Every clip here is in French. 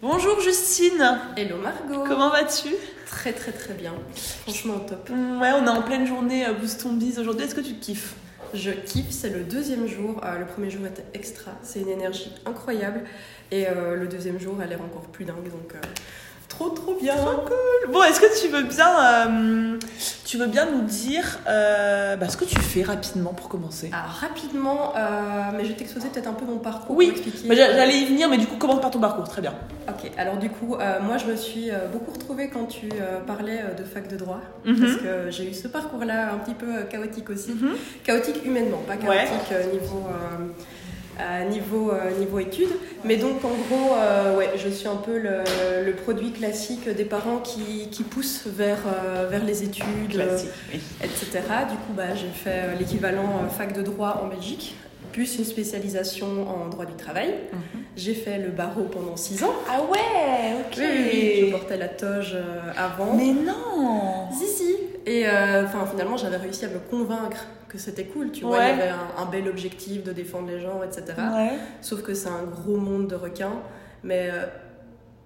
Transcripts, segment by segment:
Bonjour Justine. Hello Margot. Comment vas-tu? Très très très bien. Franchement top. Ouais, on est en pleine journée euh, Boost ton Biz aujourd'hui. Est-ce que tu kiffes? Je kiffe, c'est le deuxième jour. Euh, le premier jour était extra, c'est une énergie incroyable. Et euh, le deuxième jour a l'air encore plus dingue. Donc euh, trop trop bien. Trop cool. Bon, est-ce que tu veux bien, euh, tu veux bien nous dire euh, bah, ce que tu fais rapidement pour commencer? Alors rapidement, euh, mais je vais t'exposer peut-être un peu mon parcours Oui. Bah, j'a- J'allais y venir, mais du coup, commence par ton parcours. Très bien. Ok, alors du coup, moi je me suis beaucoup retrouvée quand tu parlais de fac de droit, Mhm. parce que j'ai eu ce parcours-là un petit peu chaotique aussi. Mhm. Chaotique humainement, pas Ouais. chaotique euh, niveau, niveau, euh, niveau études. Mais donc en gros, euh, ouais, je suis un peu le, le produit classique des parents qui, qui poussent vers, euh, vers les études, oui. etc. Du coup, bah, j'ai fait l'équivalent fac de droit en Belgique, plus une spécialisation en droit du travail. Mhm. J'ai fait le barreau pendant six ans. Ah ouais, ok. Oui, je portais la toge avant. Mais non Si, si. Et euh, finalement, j'avais réussi à me convaincre que c'était cool, tu vois. Ouais. Il y avait un, un bel objectif de défendre les gens, etc. Ouais. Sauf que c'est un gros monde de requins, mais euh,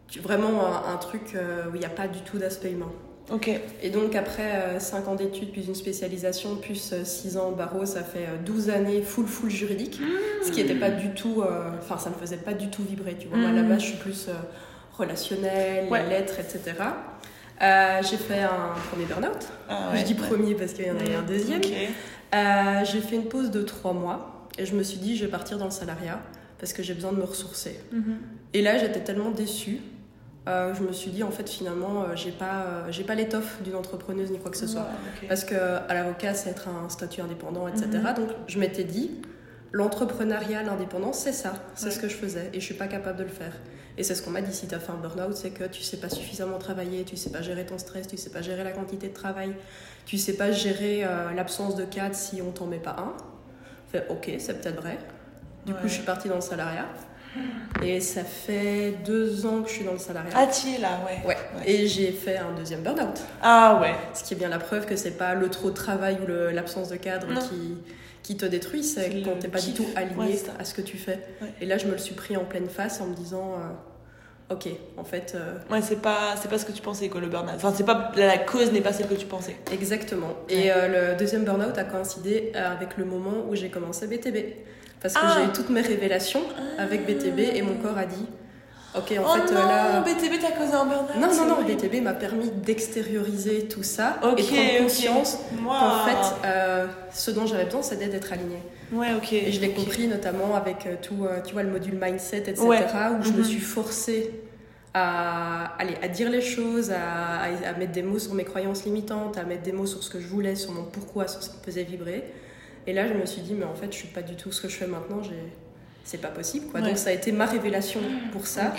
tu- vraiment un, un truc euh, où il n'y a pas du tout d'aspect humain. Ok. Et donc, après 5 ans d'études, puis une spécialisation, plus 6 ans au barreau, ça fait euh, 12 années full, full juridique. Ce qui n'était pas du tout. euh, Enfin, ça me faisait pas du tout vibrer, tu vois. Moi, la Mhm. base, je suis plus euh, relationnelle, Ouais. les lettres, etc. Euh, j'ai fait un premier burn-out. Ah Je dis premier parce qu'il y en a eu un deuxième. Euh, j'ai fait une pause de 3 mois et je me suis dit, je vais partir dans le salariat parce que j'ai besoin de me ressourcer. Mhm. Et là, j'étais tellement déçue. euh, je me suis dit, en fait, finalement, euh, j'ai pas, j'ai pas l'étoffe d'une entrepreneuse ni quoi que ce soit. Parce que à l'avocat, c'est être un statut indépendant, etc. Mhm. Donc je m'étais dit, l'entrepreneuriat, l'indépendance, c'est ça, c'est Ouais. ce que je faisais et je suis pas capable de le faire. Et c'est ce qu'on m'a dit si tu as fait un burn-out, c'est que tu sais pas suffisamment travailler, tu sais pas gérer ton stress, tu sais pas gérer la quantité de travail, tu sais pas gérer euh, l'absence de cadre si on t'en met pas un. Fait ok, c'est peut-être vrai. Du Ouais. coup, je suis partie dans le salariat. Et ça fait deux ans que je suis dans le salariat. Ah, tu es là, ouais. Ouais. Ouais. Et j'ai fait un deuxième burn-out. Ah ouais. Ce qui est bien la preuve que c'est pas le trop de travail ou l'absence de cadre Non. qui, qui te détruit, c'est quand t'es pas du tout aligné Ouais, à ce que tu fais. Ouais. Et là, je me le suis pris en pleine face en me disant euh, Ok, en fait, euh, Ouais, c'est pas, c'est pas ce que tu pensais, quoi, le burn-out. Enfin, c'est pas, la cause n'est pas celle que tu pensais. exactement. Et euh, le deuxième burn-out a coïncidé avec le moment où j'ai commencé BTB. Parce que Ah. j'ai eu toutes mes révélations avec BTB et mon corps a dit Ok, en oh fait, non, euh, là. BTB t'a causé un burn-out. Non, non, non. BTB m'a permis d'extérioriser tout ça Ok, et prendre conscience Moi. qu'en fait, euh, ce dont j'avais besoin, c'était d'être alignée. Ouais, ok. Et je l'ai compris notamment avec euh, tout, euh, tu vois, le module mindset, etc., Ouais. où je me Mhm. suis forcée à, aller, à dire les choses, à, à- à mettre des mots sur mes croyances limitantes, à mettre des mots sur ce que je voulais, sur mon pourquoi, sur ce qui me faisait vibrer. Et là, je me suis dit, mais en fait, je suis pas du tout ce que je fais maintenant, j'ai... c'est pas possible. Quoi. Ouais. Donc ça a été ma révélation pour ça.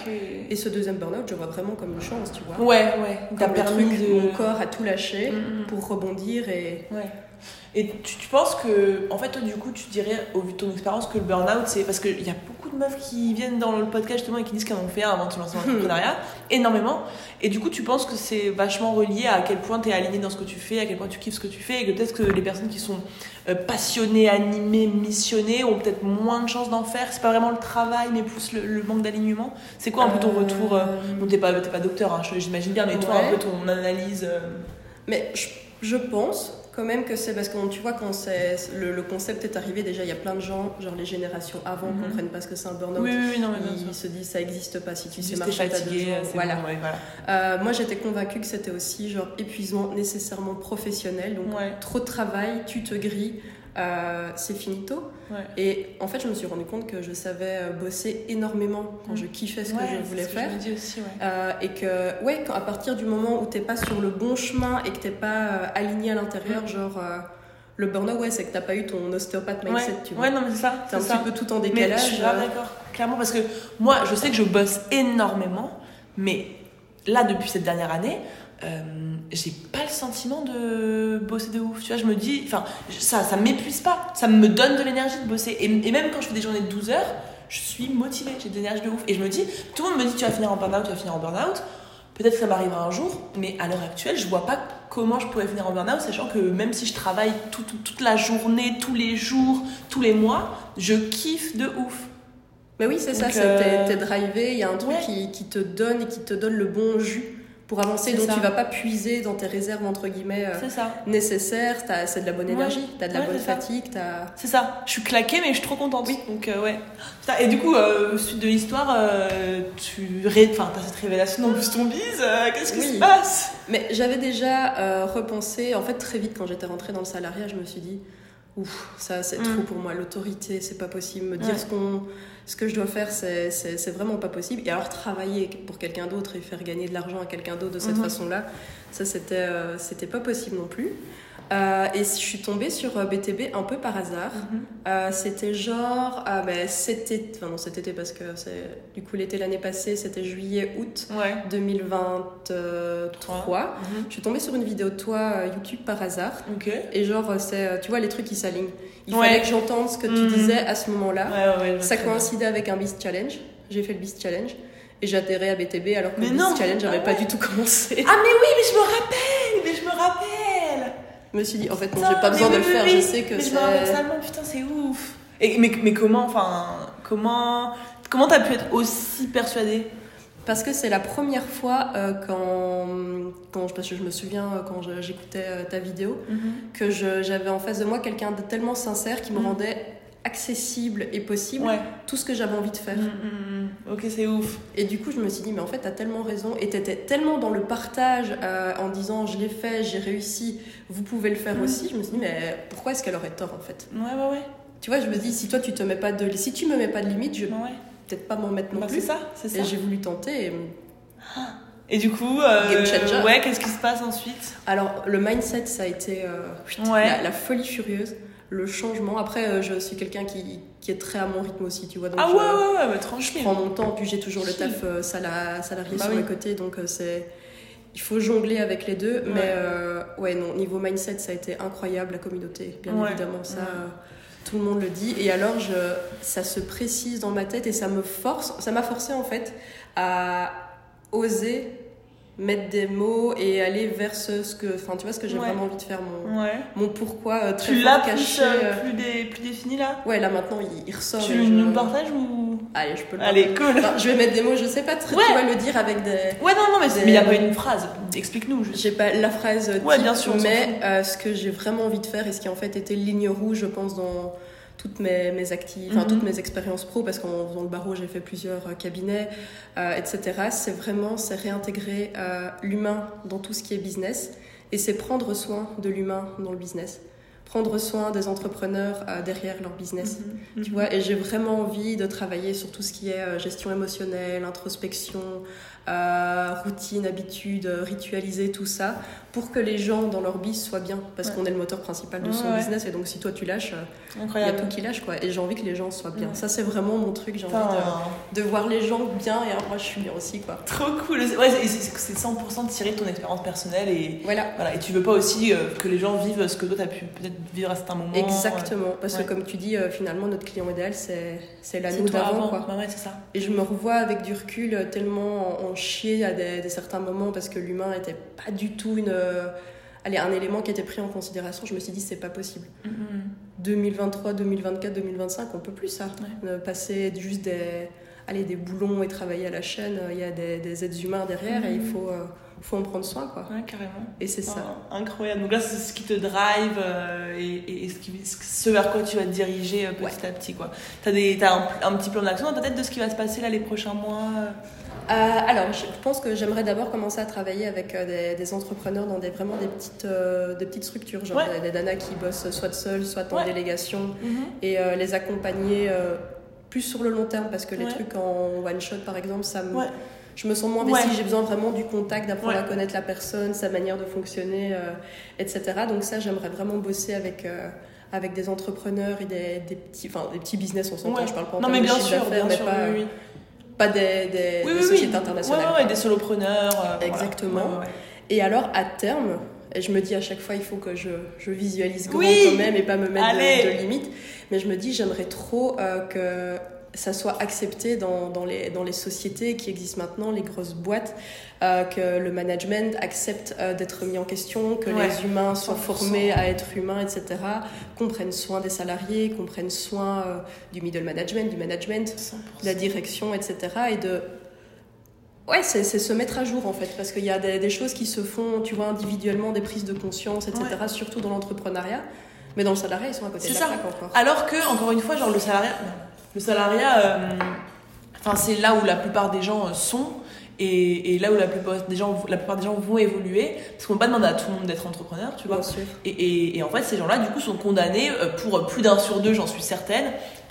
Et ce deuxième burn-out, je vois vraiment comme une chance, tu vois. Ouais, ouais. T'as permis truc, de. mon corps a tout lâché Mhm. pour rebondir et Ouais. Et tu, tu penses que, en fait, toi, du coup, tu dirais, au vu de ton expérience, que le burn-out, c'est. Parce qu'il y a de meufs qui viennent dans le podcast justement et qui disent qu'elles ont fait un avant de se lancer dans l'entrepreneuriat, énormément. Et du coup, tu penses que c'est vachement relié à quel point tu es aligné dans ce que tu fais, à quel point tu kiffes ce que tu fais, et que peut-être que les personnes qui sont euh, passionnées, animées, missionnées ont peut-être moins de chances d'en faire. C'est pas vraiment le travail, mais plus le, le manque d'alignement. C'est quoi un peu ton Euh, retour euh, Bon, t'es pas, t'es pas docteur, hein, j'imagine bien, mais toi, un peu ton analyse. euh, Mais je, je pense quand même que c'est parce que tu vois, quand c'est, le, le concept est arrivé, déjà il y a plein de gens, genre les générations avant, Mhm. comprennent pas ce que c'est un burn-out. Oui, oui, non, mais bien sûr. Ils se disent ça existe pas si tu sais Juste marcher t'as deux Voilà. bon, ouais, voilà. Euh, moi j'étais convaincue que c'était aussi genre épuisement nécessairement professionnel. Donc Ouais. trop de travail, tu te grilles, euh, c'est finito. Ouais. Et en fait je me suis rendu compte que je savais euh, bosser énormément quand je kiffais ce Ouais, que je voulais ce faire. je me dis aussi, ouais. Euh, et que, ouais, quand- à partir du moment où t'es pas sur le bon chemin et que t'es pas euh, aligné à l'intérieur, Mm. genre, euh, le burn-out, ouais, c'est que t'as pas eu ton ostéopathe mindset, tu vois. ouais, non, mais c'est ça. T'es un ça. petit peu tout en Mais décalage. je suis grave euh, d'accord, clairement, parce que moi, je sais que je bosse énormément, mais là, depuis cette dernière année, euh, j'ai pas le sentiment de bosser de ouf. Tu vois, je me dis, enfin, ça, ça m'épuise pas, ça me donne de l'énergie de bosser. Et, et même quand je fais des journées de 12 heures, je suis motivée, j'ai de l'énergie de ouf. Et je me dis, tout le monde me dit, tu vas finir en burn-out, tu vas finir en burn-out. Peut-être que ça m'arrivera un jour, mais à l'heure actuelle, je vois pas comment je pourrais finir en burn-out, sachant que même si je travaille tout- tout- toute la journée, tous les jours, tous les mois, je kiffe de ouf. Mais oui, c'est ça, c'est euh, t'es- t'es drivé, il y a un truc ouais. qui, qui te donne et qui te donne le bon jus pour avancer, donc ça. tu vas pas puiser dans tes réserves, entre guillemets, euh, ça. nécessaires, c'est de la bonne Ouais. énergie, t'as de la Ouais, bonne fatigue. C'est ça. Je suis claquée, mais je suis trop contente. Donc, euh, ouais. Et du coup, euh, suite de l'histoire, euh, tu ré... enfin, as cette révélation dans Boost Ton Bise. euh, Qu'est-ce qui Oui. se passe? Mais j'avais déjà repensé, en fait très vite quand j'étais rentrée dans le salariat, je me suis dit, ouf, ça c'est Mm. trop pour moi, l'autorité, c'est pas possible, me dire Ouais. ce, qu'on, ce que je dois faire, c'est, c'est, c'est vraiment pas possible. Et alors travailler pour quelqu'un d'autre et faire gagner de l'argent à quelqu'un d'autre de cette Mhm. façon-là, ça c'était, euh, c'était pas possible non plus. Euh, et je suis tombée sur euh, BTB un peu par hasard. Euh, c'était genre, ah ben cet été, enfin non cet été parce que c'est du coup l'été l'année passée, c'était juillet-août Ouais. 2023. Je suis tombée sur une vidéo de toi euh, YouTube par hasard. Et genre, euh, c'est, euh, tu vois, les trucs qui s'alignent. Il Ouais. fallait que j'entende ce que tu Mhm. disais à ce moment-là. ouais, Ça coïncidait avec un Beast Challenge. J'ai fait le Beast Challenge. Et j'ai atterré à BTB alors que Mais le Beast. Challenge Ah n'avait pas ouais. du tout commencé. Ah, mais oui, mais je me rappelle Mais je me rappelle Je me suis dit, en fait, non, j'ai pas besoin de le oui, faire. oui. Je sais que Mais je c'est. me rappelle putain, c'est ouf et, mais, mais comment, enfin, comment comment t'as pu être aussi persuadée? Parce que c'est la première fois euh, quand, quand. Parce que je me souviens euh, quand j'écoutais euh, ta vidéo, que je- j'avais en face de moi quelqu'un de tellement sincère qui me Mhm. rendait accessible et possible Ouais. tout ce que j'avais envie de faire. Mm, mm, mm. Ok, c'est ouf. Et du coup, je me suis dit, mais en fait, t'as tellement raison. Et t'étais tellement dans le partage euh, en disant, je l'ai fait, j'ai réussi, vous pouvez le faire aussi. Je me suis dit, mais pourquoi est-ce qu'elle aurait tort en fait? Ouais, ouais, ouais. Tu vois, je me dis, si toi, tu te mets pas de, si tu me mets pas de limite, je vais peut-être pas m'en mettre non Bah, c'est plus. ça, c'est ça. Et j'ai voulu tenter. et- Et du coup, euh, ouais, qu'est-ce qui se passe ensuite? Alors, le mindset, ça a été euh, putain, Ouais. la, la folie furieuse, le changement. Après, euh, je suis quelqu'un qui, qui est très à mon rythme aussi, tu vois. Donc Ah je- ouais, ouais, ouais, bah, je tranquille. prends mon temps, puis j'ai toujours le taf euh, sala- salarié Bah sur oui. le côté, donc euh, c'est il faut jongler avec les deux. Mais Ouais. euh, ouais, non, niveau mindset, ça a été incroyable, la communauté, bien Ouais. évidemment, ça, Ouais. euh, tout le monde le dit. Et alors, je, ça se précise dans ma tête et ça me force, ça m'a forcé en fait à oser mettre des mots et aller vers ce, ce que, enfin, tu vois, ce que j'ai Ouais. vraiment envie de faire, mon, Ouais. mon pourquoi euh, très Tu l'as plus, caché. euh, plus, dé- plus défini là? Ouais, là maintenant, il, il ressort. Tu nous le partages ou? Allez, je peux le Allez, cool. Enfin, je vais mettre des mots, je sais pas très, Ouais. tu vas le dire avec des. Ouais, non, non, mais il n'y a pas une phrase. Explique-nous juste. J'ai pas la phrase type, bien sûr, mais euh, ce que j'ai vraiment envie de faire et ce qui en fait était ligne rouge, je pense, dans toutes mes, mes activités, enfin Mhm. toutes mes expériences pro, parce qu'en faisant le barreau, j'ai fait plusieurs euh, cabinets, euh, etc. C'est vraiment, c'est réintégrer euh, l'humain dans tout ce qui est business et c'est prendre soin de l'humain dans le business. Prendre soin des entrepreneurs euh, derrière leur business. Mhm. Tu vois, et j'ai vraiment envie de travailler sur tout ce qui est euh, gestion émotionnelle, introspection, euh, routine, habitude, euh, ritualiser tout ça pour que les gens dans leur biz soient bien parce Ouais. qu'on est le moteur principal de son Ouais, business et donc si toi tu lâches, euh, il y a tout qui lâche quoi. Et j'ai envie que les gens soient bien. Ouais. Ça c'est vraiment mon truc, j'ai envie de, de voir les gens bien et alors moi je suis bien aussi quoi. Trop cool. Ouais, c'est- c'est c'est 100% tiré de ton expérience personnelle et Voilà. voilà. Et tu veux pas aussi euh, que les gens vivent ce que toi t'as pu peut-être vivre à certains moments. Exactement, parce Ouais. que comme tu dis, euh, finalement notre client idéal c'est la nous d'avant avant. quoi. Bah c'est ça. Et je me revois avec du recul euh, tellement en, en chier à des, des certains moments parce que l'humain était pas du tout une, euh, allez, un élément qui était pris en considération. Je me suis dit, c'est pas possible. Mhm. 2023, 2024, 2025, on peut plus ça. Ouais. Ne passer juste des, allez, des boulons et travailler à la chaîne. Il y a des, des êtres humains derrière et il Mhm. faut, euh, faut en prendre soin. Quoi. Ouais, carrément. Et c'est ça. Incroyable. Donc là, c'est ce qui te drive euh, et, et ce, qui, ce vers quoi tu vas te diriger euh, petit à petit. Quoi. T'as, des, t'as un, un petit plan d'action dans ta tête de ce qui va se passer là les prochains mois euh alors, je pense que j'aimerais d'abord commencer à travailler avec des, des entrepreneurs dans des, vraiment des petites, des petites structures, genre Ouais. des, des nanas qui bossent soit seules, soit en Ouais. délégation, et euh, les accompagner plus sur le long terme, parce que les Ouais. trucs en one shot, par exemple, ça me, Ouais. Je me sens moins investie, Ouais. j'ai besoin vraiment du contact, d'apprendre Ouais. à connaître la personne, sa manière de fonctionner, euh, etc. Donc ça, j'aimerais vraiment bosser avec... euh, avec des entrepreneurs et des, des petits enfin des petits business on s'entend Ouais. je parle pas en Non, mais de bien chiffre sûr, d'affaires, bien mais sûr. pas, oui, oui. pas des, des, Oui, des sociétés oui. internationales ouais, des solopreneurs. euh, voilà. Exactement. Ouais. Et alors, à terme, et je me dis à chaque fois, il faut que je, je visualise grand Oui quand même et pas me mettre de, de limites. Mais je me dis, j'aimerais trop euh, que ça soit accepté dans, dans, les, dans les sociétés qui existent maintenant, les grosses boîtes, euh, que le management accepte euh, d'être mis en question, que Ouais, les humains soient 100%. formés à être humains, etc., qu'on prenne soin des salariés, qu'on prenne soin euh, du middle management, du management, 100%. de la direction, etc. Et de... Ouais, c'est se mettre à jour en fait, parce qu'il y a des, des choses qui se font, tu vois, individuellement, des prises de conscience, etc., surtout dans l'entrepreneuriat. Mais dans le salariat, ils sont à côté de la ça. plaque encore. Alors que, encore une fois, genre le salariat. Le salariat, euh, enfin c'est là où la plupart des gens euh, sont et, et là où la plupart des gens, la plupart des gens vont évoluer, parce qu'on peut pas demander à tout le monde d'être entrepreneur, tu vois. Bien sûr. Et, et, et en fait, ces gens-là, du coup, sont condamnés euh, pour plus d'un sur deux, j'en suis certaine,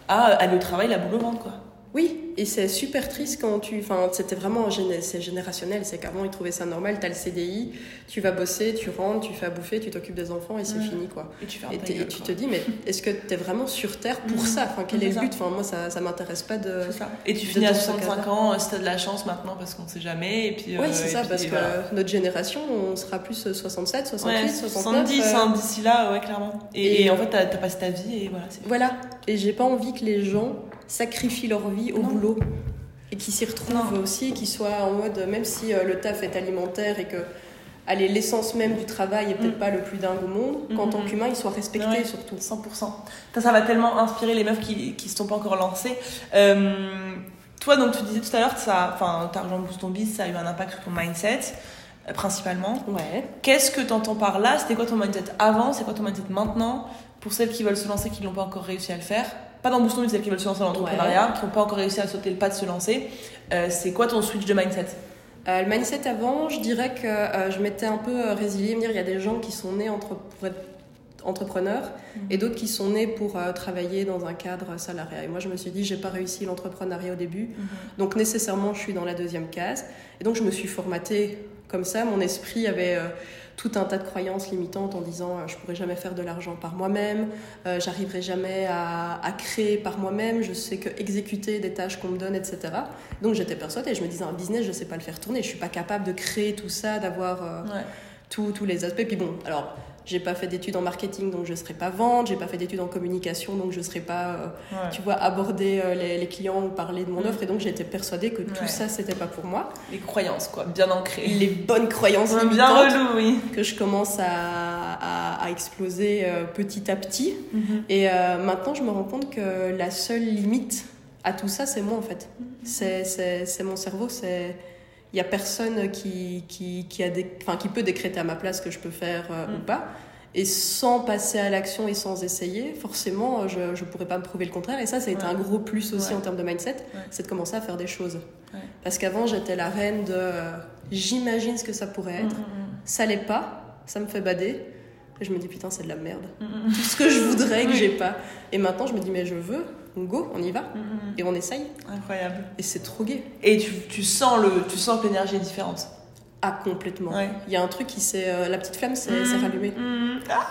à aller au travail la boule au ventre, quoi. Oui, et c'est super triste quand tu. Enfin, c'était vraiment géné- c'est générationnel. C'est qu'avant, ils trouvaient ça normal. T'as le CDI, tu vas bosser, tu rentres, tu fais à bouffer, tu t'occupes des enfants et c'est fini, quoi. Et tu fais Et, tu te dis, mais est-ce que t'es vraiment sur Terre pour Mhm. ça? Enfin, quel C'est est le but? Enfin, moi, ça, ça m'intéresse pas de. C'est ça. Et tu finis à dans ce 65 cas-là. ans, euh, si t'as de la chance maintenant, parce qu'on sait jamais. Et puis, Oui, euh, c'est et ça, puis, parce que voilà. notre génération, on sera plus 67, 68, Ouais, 69. 70 euh, hein, d'ici là, ouais, clairement. Et, en fait, t'as passé ta vie et voilà. c'est- Voilà. Et j'ai pas envie que les gens sacrifient leur vie au Non. boulot. Et qu'ils s'y retrouvent Non. aussi, et qu'ils soient en mode, même si euh, le taf est alimentaire et que, allez, l'essence même du travail est peut-être Mm. pas le plus dingue au monde, qu'en tant qu'humain, ils soient respectés Ouais. surtout. 100%. Ça, ça va tellement inspirer les meufs qui qui se sont pas encore lancées. Euh, toi, donc, tu disais tout à l'heure que ça, enfin, ta rejoint Boost ça a eu un impact sur ton mindset, euh, principalement. Ouais. Qu'est-ce que tu entends par là? C'était quoi ton mindset avant? C'est quoi ton mindset maintenant? Pour celles qui veulent se lancer, qui n'ont pas encore réussi à le faire? Pas dans Boost ton Biz, celles qui veulent se lancer dans l'entrepreneuriat, qui n'ont pas encore réussi à sauter le pas de se lancer. Euh, c'est quoi ton switch de mindset? Euh, le mindset avant, je dirais que euh, je m'étais un peu résiliée, me dire il y a des gens qui sont nés entre, pour être entrepreneurs et d'autres qui sont nés pour euh, travailler dans un cadre salarial. Et moi, je me suis dit, j'ai pas réussi l'entrepreneuriat au début, donc nécessairement, je suis dans la deuxième case. Et donc, je me suis formatée comme ça. Mon esprit avait tout un tas de croyances limitantes en disant, euh, je pourrais jamais faire de l'argent par moi-même, euh, j'arriverai jamais à, à créer par moi-même, je sais que exécuter des tâches qu'on me donne, etc. Donc, j'étais persuadée. Je me disais, un business, je sais pas le faire tourner. Je suis pas capable de créer tout ça, d'avoir euh, Ouais. tous les aspects. Puis bon, alors, j'ai pas fait d'études en marketing, donc je serai pas vente. J'ai pas fait d'études en communication, donc je serai pas, euh, Ouais. tu vois, aborder euh, les, les clients ou parler de mon Mm. offre. Et donc, j'étais persuadée que tout Ouais. ça, c'était pas pour moi. Les croyances, quoi, bien ancrées. Les bonnes croyances Bien limitantes relou, oui. que je commence à, à, à exploser euh, petit à petit. Mhm. Et maintenant, je me rends compte que la seule limite à tout ça, c'est moi en fait. C'est c'est mon cerveau, c'est. Il n'y a personne qui, qui, qui, a des, enfin, qui peut décréter à ma place ce que je peux faire euh, Mm. ou pas. Et sans passer à l'action et sans essayer, forcément, je ne pourrais pas me prouver le contraire. Et ça, ça a été Ouais. un gros plus aussi Ouais. en termes de mindset, Ouais. c'est de commencer à faire des choses. Parce qu'avant, j'étais la reine de euh, j'imagine ce que ça pourrait être, Mhm. ça l'est pas, ça me fait bader. Et je me dis putain, c'est de la merde. Mhm. Tout ce que je voudrais que j'ai pas. Et maintenant, je me dis mais je veux, go, on y va. Mhm. Et on essaye. Incroyable. Et c'est trop gai. Et tu, tu sens le, tu sens que l'énergie est différente. Ah, complètement. Ouais. Il y a un truc qui s'est. euh, la petite flamme s'est rallumée. Ah,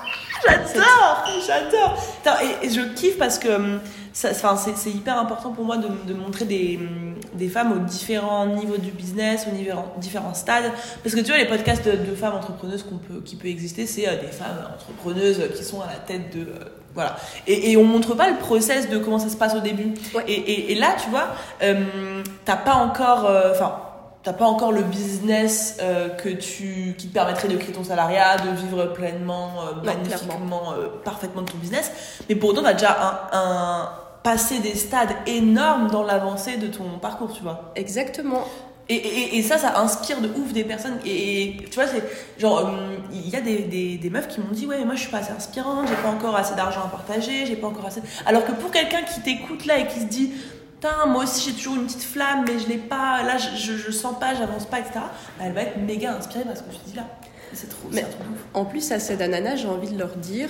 j'adore, j'adore. Putain, Et, et je kiffe parce que hum, ça, c'est, c'est hyper important pour moi de, de montrer des, hum, des femmes aux différents niveaux du business, aux différents, différents stades. Parce que tu vois, les podcasts de, de femmes entrepreneuses qu'on peut, qui peut exister, c'est euh, des femmes entrepreneuses qui sont à la tête de. euh, voilà. Et, et on montre pas le process de comment ça se passe au début. Ouais. Et, et, et là, tu vois, euh, t'as pas encore. euh, Enfin. T'as pas encore le business euh, que tu, qui te permettrait de créer ton salariat, de vivre pleinement, euh, magnifiquement, parfaitement de ton business. Mais pour autant, t'as déjà un, un passé des stades énormes dans l'avancée de ton parcours, tu vois. Exactement. Et, et, et ça, ça inspire de ouf des personnes. Et, et tu vois, c'est genre, euh, il y a des, des, des meufs qui m'ont dit Ouais, mais moi je suis pas assez inspirante, j'ai pas encore assez d'argent à partager, j'ai pas encore assez. Alors que pour quelqu'un qui t'écoute là et qui se dit Putain, moi aussi j'ai toujours une petite flamme, mais je l'ai pas, là je, je, je sens pas, j'avance pas, etc. bah, elle va être méga inspirée par ce que tu dis là. C'est trop, Mais- de ouf. En plus, à ces d'ananas, j'ai envie de leur dire,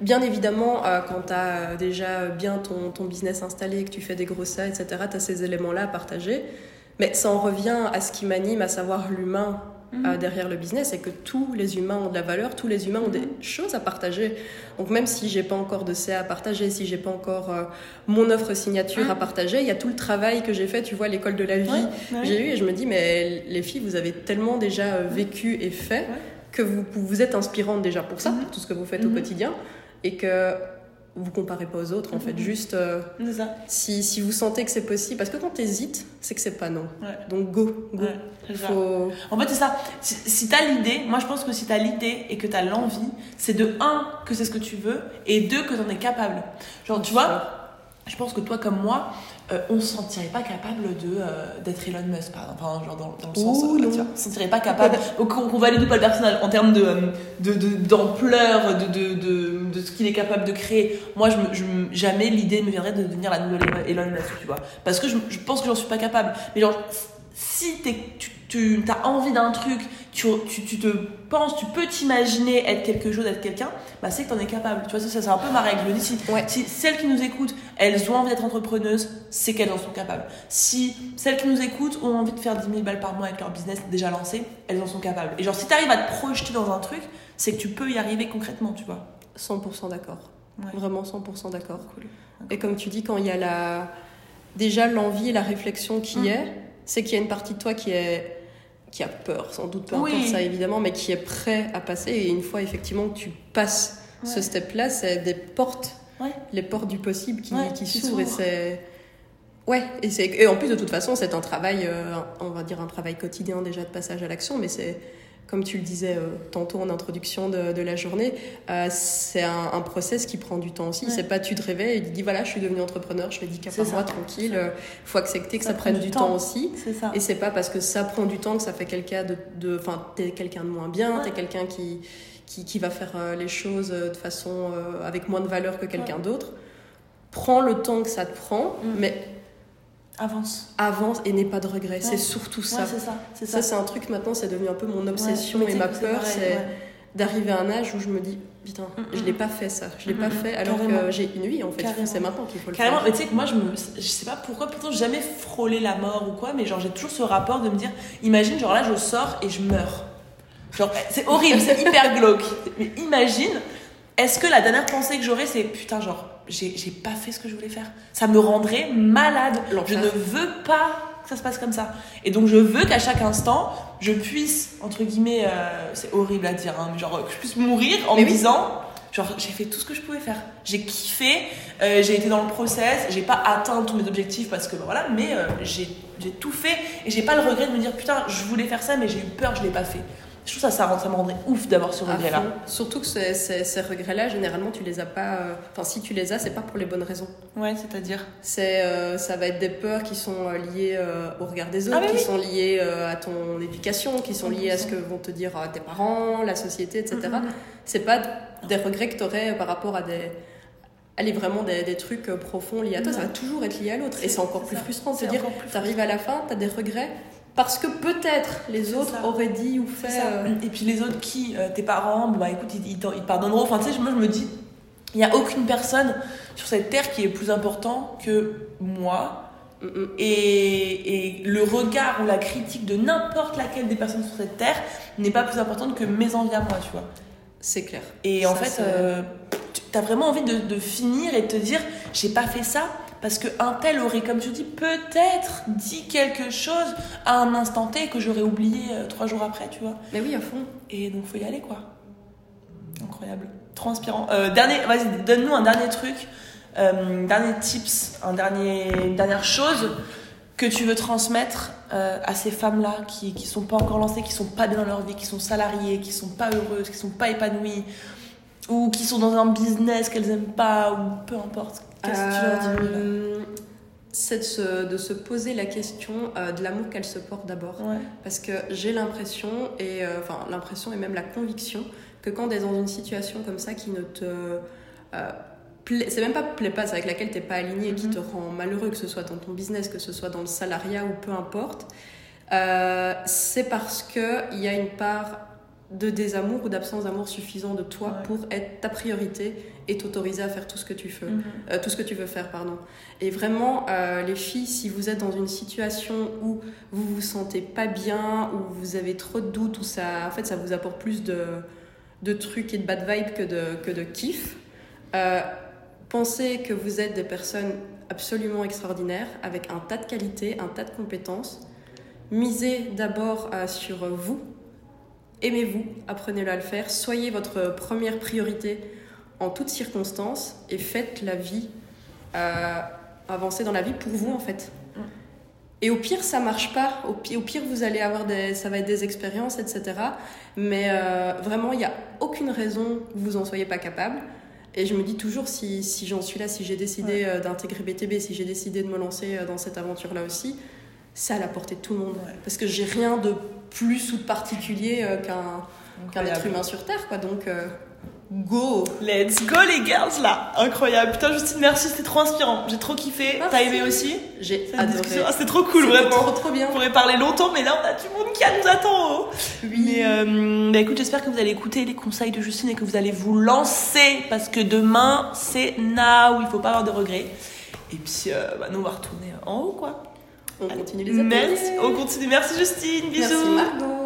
bien évidemment, euh, quand tu as déjà bien ton, ton business installé, que tu fais des gros ça, etc., tu as ces éléments-là à partager. Mais ça en revient à ce qui m'anime, à savoir l'humain euh, derrière le business, et que tous les humains ont de la valeur, tous les humains ont des choses à partager. Donc même si j'ai pas encore de CA à partager, si j'ai pas encore euh, mon offre signature à partager, il y a tout le travail que j'ai fait, tu vois, l'école de la vie, Ouais, ouais. j'ai eu et je me dis mais les filles vous avez tellement déjà euh, vécu et fait Ouais. que vous, vous êtes inspirante déjà pour ça pour tout ce que vous faites au quotidien et que vous comparez pas aux autres, en fait. Mhm. Juste, euh, si, si vous sentez que c'est possible, parce que quand t'hésites, c'est que c'est pas non. Ouais. Donc go, go. Ouais. Faut... En fait, c'est ça. Si, si t'as l'idée, moi je pense que si t'as l'idée et que t'as l'envie, c'est de un que c'est ce que tu veux et deux que t'en es capable. Genre, tu vois, je pense que toi comme moi, euh, on se sentirait pas capable de euh, d'être Elon Musk, par exemple. Enfin, genre dans, dans le Ouh, sens, euh, non. tu vois, on se sentirait pas capable. qu'on qu'on valide ou pas le personnage en termes de euh, de- de- d'ampleur, de, de, de, de ce qu'il est capable de créer. Moi, je, me, je me- jamais l'idée me viendrait de devenir la nouvelle Elon Musk, tu vois. Parce que je, je pense que j'en suis pas capable. Mais genre, si t'es- tu, tu as envie d'un truc, tu, tu, tu te penses, tu peux t'imaginer être quelque chose, être quelqu'un, bah c'est que t'en es capable. Tu vois, ça, c'est un peu ma règle. Je dis, si, Ouais. si celles qui nous écoutent, elles ont envie d'être entrepreneuses, c'est qu'elles en sont capables. Si celles qui nous écoutent ont envie de faire 10 000 balles par mois avec leur business déjà lancé, elles en sont capables. Et genre, si t'arrives à te projeter dans un truc, c'est que tu peux y arriver concrètement, tu vois. 100% d'accord. Ouais. Vraiment 100% d'accord. Cool. Et comme tu dis, quand il y a la... déjà l'envie et la réflexion qui Mhm. est, c'est qu'il y a une partie de toi qui est qui a peur, sans doute peu Oui. importe ça évidemment, mais qui est prêt à passer. Et une fois effectivement que tu passes ce step-là, c'est des portes, Ouais. les portes du possible qui, Ouais, qui qui s'ouvrent. Et c'est ouais. Et c'est et en plus de toute façon, c'est un travail, euh, on va dire un travail quotidien déjà de passage à l'action, mais c'est comme tu le disais euh, tantôt en introduction de, de la journée, euh, c'est un, un process qui prend du temps aussi. Ouais. C'est pas tu te réveilles et tu dis voilà, je suis devenu entrepreneur, je fais 10 cas par ça. mois tranquille. euh, faut accepter que Ça prenne du temps. temps aussi. Ça. Et c'est pas parce que ça prend du temps que ça fait quelqu'un de, de, enfin, t'es quelqu'un de moins bien, Ouais. t'es quelqu'un qui, qui, qui va faire euh, les choses de façon avec moins de valeur que quelqu'un d'autre. Prends le temps que ça te prend, Mm. mais Avance. avance et n'aie pas de regrets. Ouais. C'est surtout ça. Ouais, c'est ça. C'est ça, ça. c'est un truc maintenant, c'est devenu un peu mon obsession Ouais, et ma peur, c'est d'arriver à un âge où je me dis, putain, Mm, je mm, l'ai mm. pas fait ça, je l'ai Mm, pas mm, fait, alors carrément. que j'ai une vie en fait. Carrément. C'est maintenant qu'il faut le Carrément, faire. mais tu sais que moi, je, me, je sais pas pourquoi, pourtant, j'ai jamais frôlé la mort ou quoi, mais genre, j'ai toujours ce rapport de me dire, imagine, genre là, je sors et je meurs. Genre, c'est horrible, c'est hyper glauque. Mais imagine, est-ce que la dernière pensée que j'aurais, c'est putain, genre, j'ai pas fait ce que je voulais faire. Ça me rendrait malade. Je ne veux pas que ça se passe comme ça. Et donc, je veux qu'à chaque instant, je puisse, entre guillemets, euh, c'est horrible à dire, hein, mais genre, que je puisse mourir en Mais me oui. disant, Genre, j'ai fait tout ce que je pouvais faire. J'ai kiffé, euh, j'ai été dans le process, j'ai pas atteint tous mes objectifs parce que bah, voilà, mais euh, j'ai j'ai tout fait et j'ai pas le regret de me dire putain, je voulais faire ça, mais j'ai eu peur, je l'ai pas fait. Je trouve ça, ça, rend- ça me rendrait ouf d'avoir ce regret-là. Surtout que ces, ces- ces regrets-là, généralement, tu les as pas. euh, Enfin, si tu les as, c'est pas pour les bonnes raisons. Ouais, c'est-à-dire. C'est, euh, ça va être des peurs qui sont euh, liées euh, au regard des autres, Ah, qui oui. sont liées euh, à ton éducation, qui sont liées à ce que vont te dire euh, tes parents, la société, etc. Mhm. C'est pas des regrets que tu aurais par rapport à des. Allez, vraiment des, des trucs profonds liés à toi, ça va toujours être lié à l'autre. Et C'est- encore plus ça. frustrant de se dire, t'arrives à la fin, t'as des regrets, parce que peut-être les autres ça. auraient dit ou fait. Euh, Et puis les autres qui, euh, tes parents, bah écoute, ils, ils ils te pardonneront. Enfin, tu sais, moi je me dis, il n'y a aucune personne sur cette terre qui est plus important que moi. Et, et le regard ou la critique de n'importe laquelle des personnes sur cette terre n'est pas plus importante que mes envies à moi, tu vois. C'est clair. Et Ça, en fait, euh, tu as vraiment envie de, de finir et de te dire, j'ai pas fait ça parce que un tel aurait, comme tu dis, peut-être dit quelque chose à un instant T que j'aurais oublié euh, trois jours après, tu vois. Mais oui, à fond. Et donc, faut y aller, quoi. Incroyable. Trop inspirant. Euh, dernier, vas-y, donne-nous un dernier truc, euh, dernier tips, un dernier, une dernière chose que tu veux transmettre euh, à ces femmes-là qui, qui sont pas encore lancées, qui sont pas bien dans leur vie, qui sont salariées, qui sont pas heureuses, qui sont pas épanouies, ou qui sont dans un business qu'elles aiment pas, ou peu importe. Qu'est-ce que tu leur dis Euh, C'est de se, de se poser la question euh, de l'amour qu'elle se porte d'abord. Ouais. Parce que j'ai l'impression, et euh, enfin l'impression et même la conviction, que quand tu es dans une situation comme ça qui ne te. euh, plaît- c'est même pas plaît pas, c'est avec laquelle t'es pas aligné, qui Mhm. te rend malheureux, que ce soit dans ton business, que ce soit dans le salariat ou peu importe, c'est parce qu'il y a une part de désamour ou d'absence d'amour suffisant de toi Ouais. pour être ta priorité et t'autoriser à faire tout ce que tu veux. Mhm. Euh, tout ce que tu veux faire, pardon. Et vraiment, euh, les filles, si vous êtes dans une situation où vous vous sentez pas bien, où vous avez trop de doutes, où ça, en fait, ça vous apporte plus de, de trucs et de bad vibes que de, que de kiff, euh, pensez que vous êtes des personnes absolument extraordinaires, avec un tas de qualités, un tas de compétences. Misez d'abord euh, sur vous. Aimez-vous, apprenez-le à le faire. Soyez votre première priorité en toutes circonstances et faites la vie, euh, avancer dans la vie pour vous en fait. Mm. Et au pire, ça marche pas. Au pire, au pire, vous allez avoir des, ça va être des expériences, etc. Mais euh, vraiment, il n'y a aucune raison que vous en soyez pas capable. Et je me dis toujours, si, si j'en suis là, si j'ai décidé euh, d'intégrer BTB, si j'ai décidé de me lancer euh, dans cette aventure-là aussi, c'est à la portée de tout le monde. Ouais. Parce que j'ai rien de plus ou de particulier qu'un être humain sur Terre, quoi. Donc, euh, go Let's go les girls là Incroyable. Putain Justine, merci, c'était trop inspirant. J'ai trop kiffé. T'as aimé aussi J'ai adoré. Ah, C'était trop cool, vraiment. Trop, trop bien. On pourrait parler longtemps, mais là on a du monde qui nous attend. oh. Oui. Mais euh, bah, écoute, j'espère que vous allez écouter les conseils de Justine et que vous allez vous lancer parce que demain c'est now, il faut pas avoir de regrets. Et puis euh, bah, nous on va retourner en haut quoi. On continue les ateliers. Merci, on continue. Merci Justine, bisous. Merci Margot.